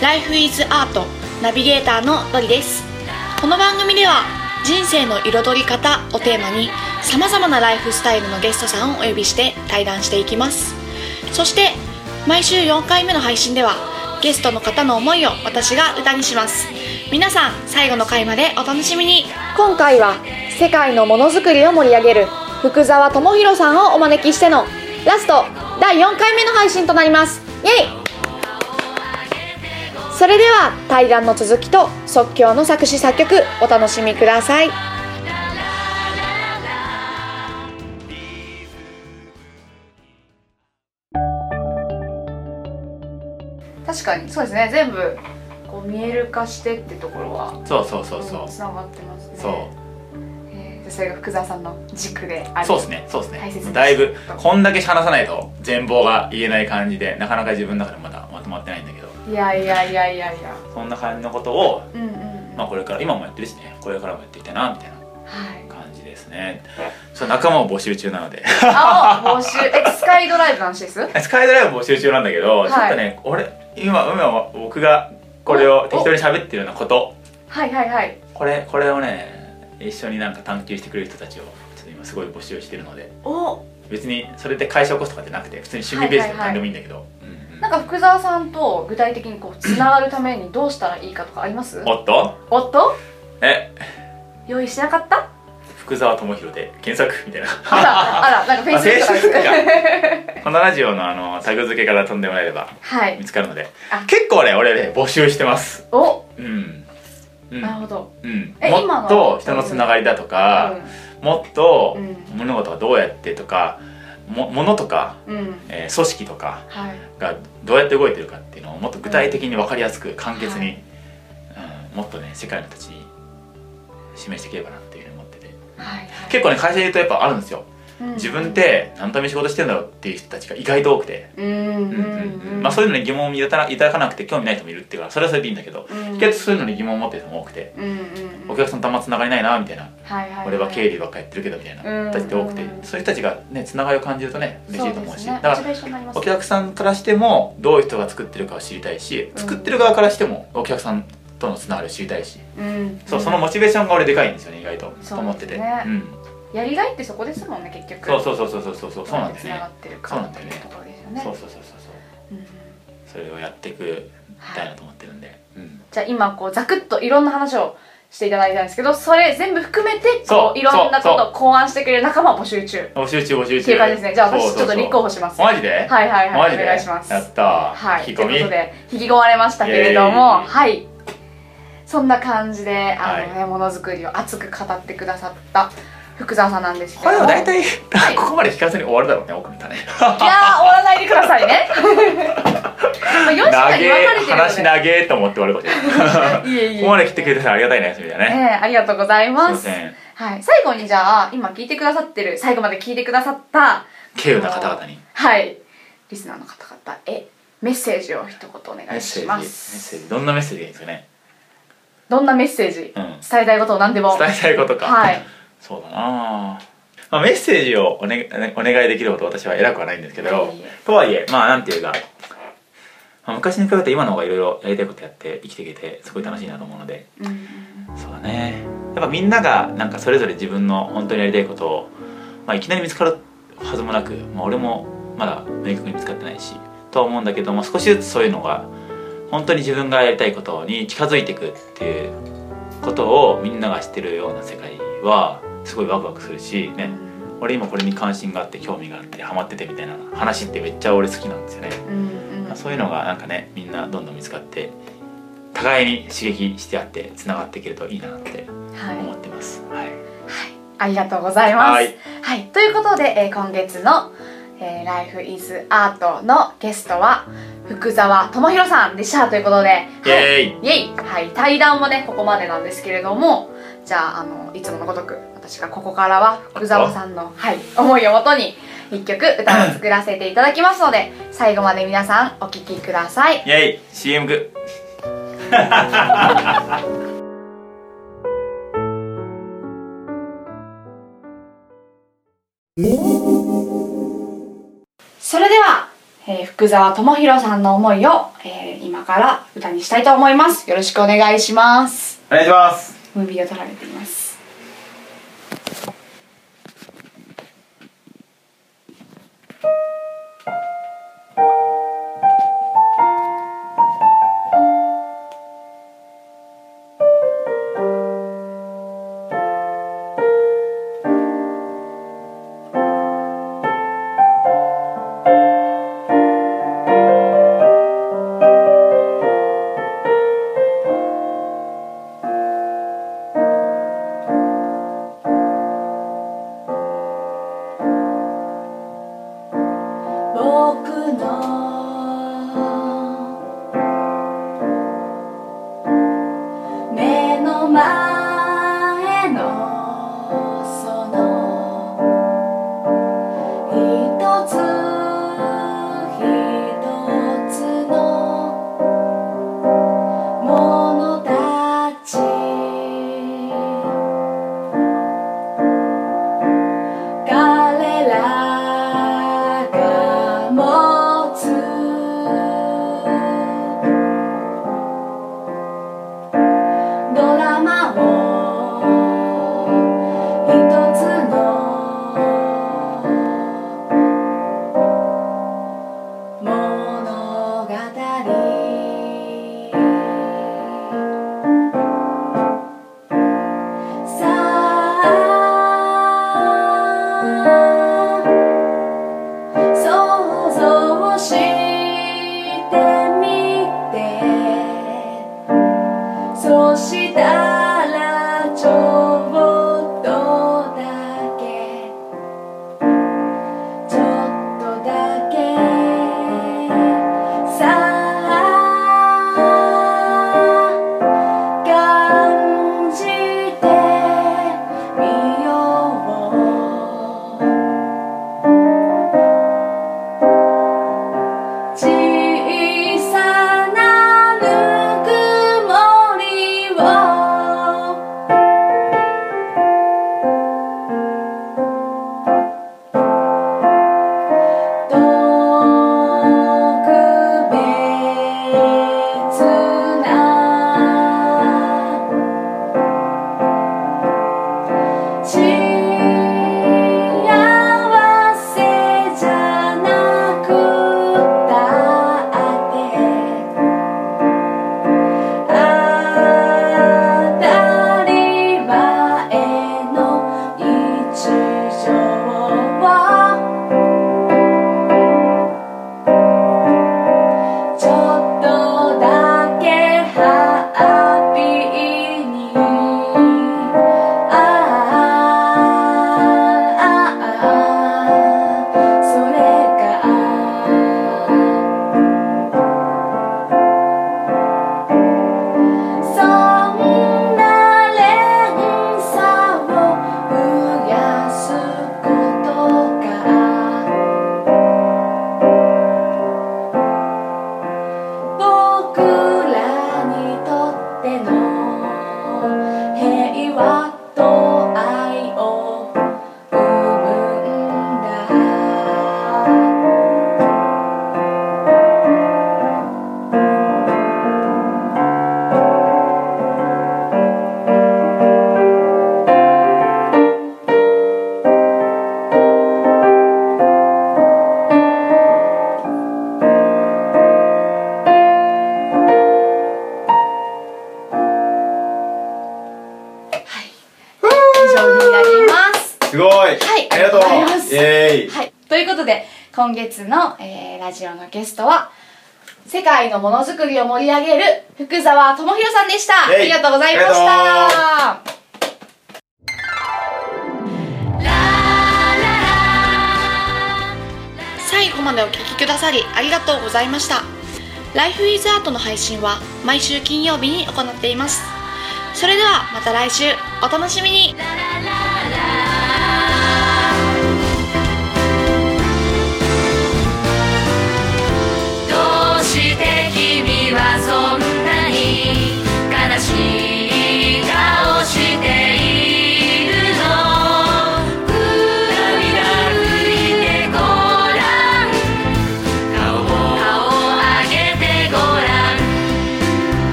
Life is Art ナビゲーターのロリです。この番組では人生の彩り方をテーマにさまざまなライフスタイルのゲストさんをお呼びして対談していきます。そして毎週4回目の配信ではゲストの方の思いを私が歌にします。皆さん最後の回までお楽しみに。今回は世界のものづくりを盛り上げる福沢智弘さんをお招きしてのラスト第4回目の配信となります。イエイ!それでは対談の続きと即興の作詞作曲お楽しみください。確かにそうですね。全部こう見える化してってところはそうそうそうそう。つながってますね。そう。それが福沢さんの軸であるそうですね。そうです大切にねだいぶこんだけ話さないと全貌が言えない感じでなかなか自分の中でまだまとまってないんだけどいやいやいやいやいや。そんな感じのことを、うんうんうん。まあ、これから今もやってるしね。これからもやっていきたいなみたいなはい。感じですね。そう仲間を募集中なので。あ募集えスカイドライブの話です？スカイドライブ募集中なんだけど、はい。ちょっとね俺今今は僕がこれを適当に喋ってるようなこと。はいはいはい。これこれをね一緒になんか探求してくれる人たちをちょっと今すごい募集してるので。お。別にそれで会社起こすとかじゃなくて普通に趣味ベースではいはいはい何でもいいんだけど、うんうんなんか福沢さんと具体的にこうつながるためにどうしたらいいかとかあります？おっと？おっと？え？用意してなかった？福沢智弘で検索みたいな。あらあらなんかフェイスブックとか このラジオのあのタグ付けから飛んでもらえればはい。見つかるので。あ。結構ね俺ね募集してます。お？うん。うん。なるほど。うん、えもっと人のつながりだとか、もっとうん。物事がどうやってとかも物とか、うん。うんえー組織とかはい。がどうやって動いてるかっていうのをもっと具体的に分かりやすく簡潔に、はいうん、もっとね世界の人たちに示していければなっていうふうに思ってて。はい。はい。結構ね会社で言うとやっぱあるんですよ。うん自分って何のために仕事してるんだろうっていう人たちが意外と多くて、そういうのに疑問を抱かなくて興味ない人もいるっていうかそれはそれでいいんだけどうん。意外とそういうのに疑問を持ってる人も多くてお客さんとあんまつながりないなみたいな俺は経理ばっかやってるけどみたいなうん。人たちって多くてうん。そういう人たちがねつながりを感じるとね嬉しいと思うし。だからお客さんからしてもどういう人が作ってるかを知りたいしうん。作ってる側からしてもお客さんとのつながりを知りたいし。うん。そうそのモチベーションが俺でかいんですよね意外と。そうと思ってて。うんやりがいってそこですもんね結局。そうそうそうそうそうそうそうなんだよつながねってるかそうなんだよね。っていうところですよね。そうそうそうそうそう。うんうん。それをやっていくみたいはなと思ってるんで。うん。じゃあ今こうざくっといろんな話をしていただいたんですけどそれ全部含めてこういろんなことを考案してくれる仲間を募集中。っ募集中募集中。ていう感じですね。じゃあ私ちょっと立候補します。マジで？はいはいはい。お願いします。やったー。はい。ということで引き込まれましたけれどもはい。そんな感じであのね、はものづくりを熱く語ってくださった福沢さんなんですけこれは大体はい。ここまで聞かずに終わるだろうね奥の種いやー終わらないでくださいね。まあ4時間長に分かれえてるので話長えと思って終わること いえいえ。ここまで来てくれてさありがたいねそれだね。ねえありがとうございまますはい。最後にじゃあ今聞いてくださってる最後まで聞いてくださった稀有な方々に。はい。リスナーの方々へメッセージを一言お願いしメッセージメッますセージ。どんなメッセージがいいんですかね。どんなメッセージ、うん。伝えたいことを何でも。伝えたいことか。はいそうだな。まあメッセージをお,、ね、お願いできるほど私は偉くはないんですけどとはいえまあなんていうか、まあ、昔に比べて今の方がいろいろやりたいことやって生きていけてすごい楽しいなと思うので。そうだね。やっぱみんながなんかそれぞれ自分の本当にやりたいことを、まあ、いきなり見つかるはずもなく、まあ、俺もまだ明確に見つかってないしとは思うんだけども少しずつそういうのが本当に自分がやりたいことに近づいていくっていうことをみんなが知ってるような世界はすごいワクワクするしね。俺今これに関心があって興味があってハマっててみたいな話ってめっちゃ俺好きなんですよね、うんうん。そういうのがなんかねみんなどんどん見つかって互いに刺激してあってつながっていけるといいなってはい。思ってます。はい。ありがとうございます。ははい。い、ということで、えー今月の、えー、Life is Art のゲストは福沢智弘さんでしたということで、はい、イエイ。はい、対談もねここまでなんですけれども、じゃああのいつものごとく私がここからは福沢さんのはい思いをもとに一曲歌を作らせていただきますので、最後まで皆さんお聴きください。イエイ CM グそれでは、えー福沢智弘さんの思いを、えー今今から歌にしたいと思います。よろしくお願いします。お願いします。ムービーを撮られています僕してみて。そしたら今月の、えーラジオのゲストは世界のものづくりを盛り上げる福沢智弘さんでした。ありがとうございました。最後までお聞きくださりありがとうございました「Life is Art」の配信は毎週金曜日に行っています。それではまた来週。お楽しみに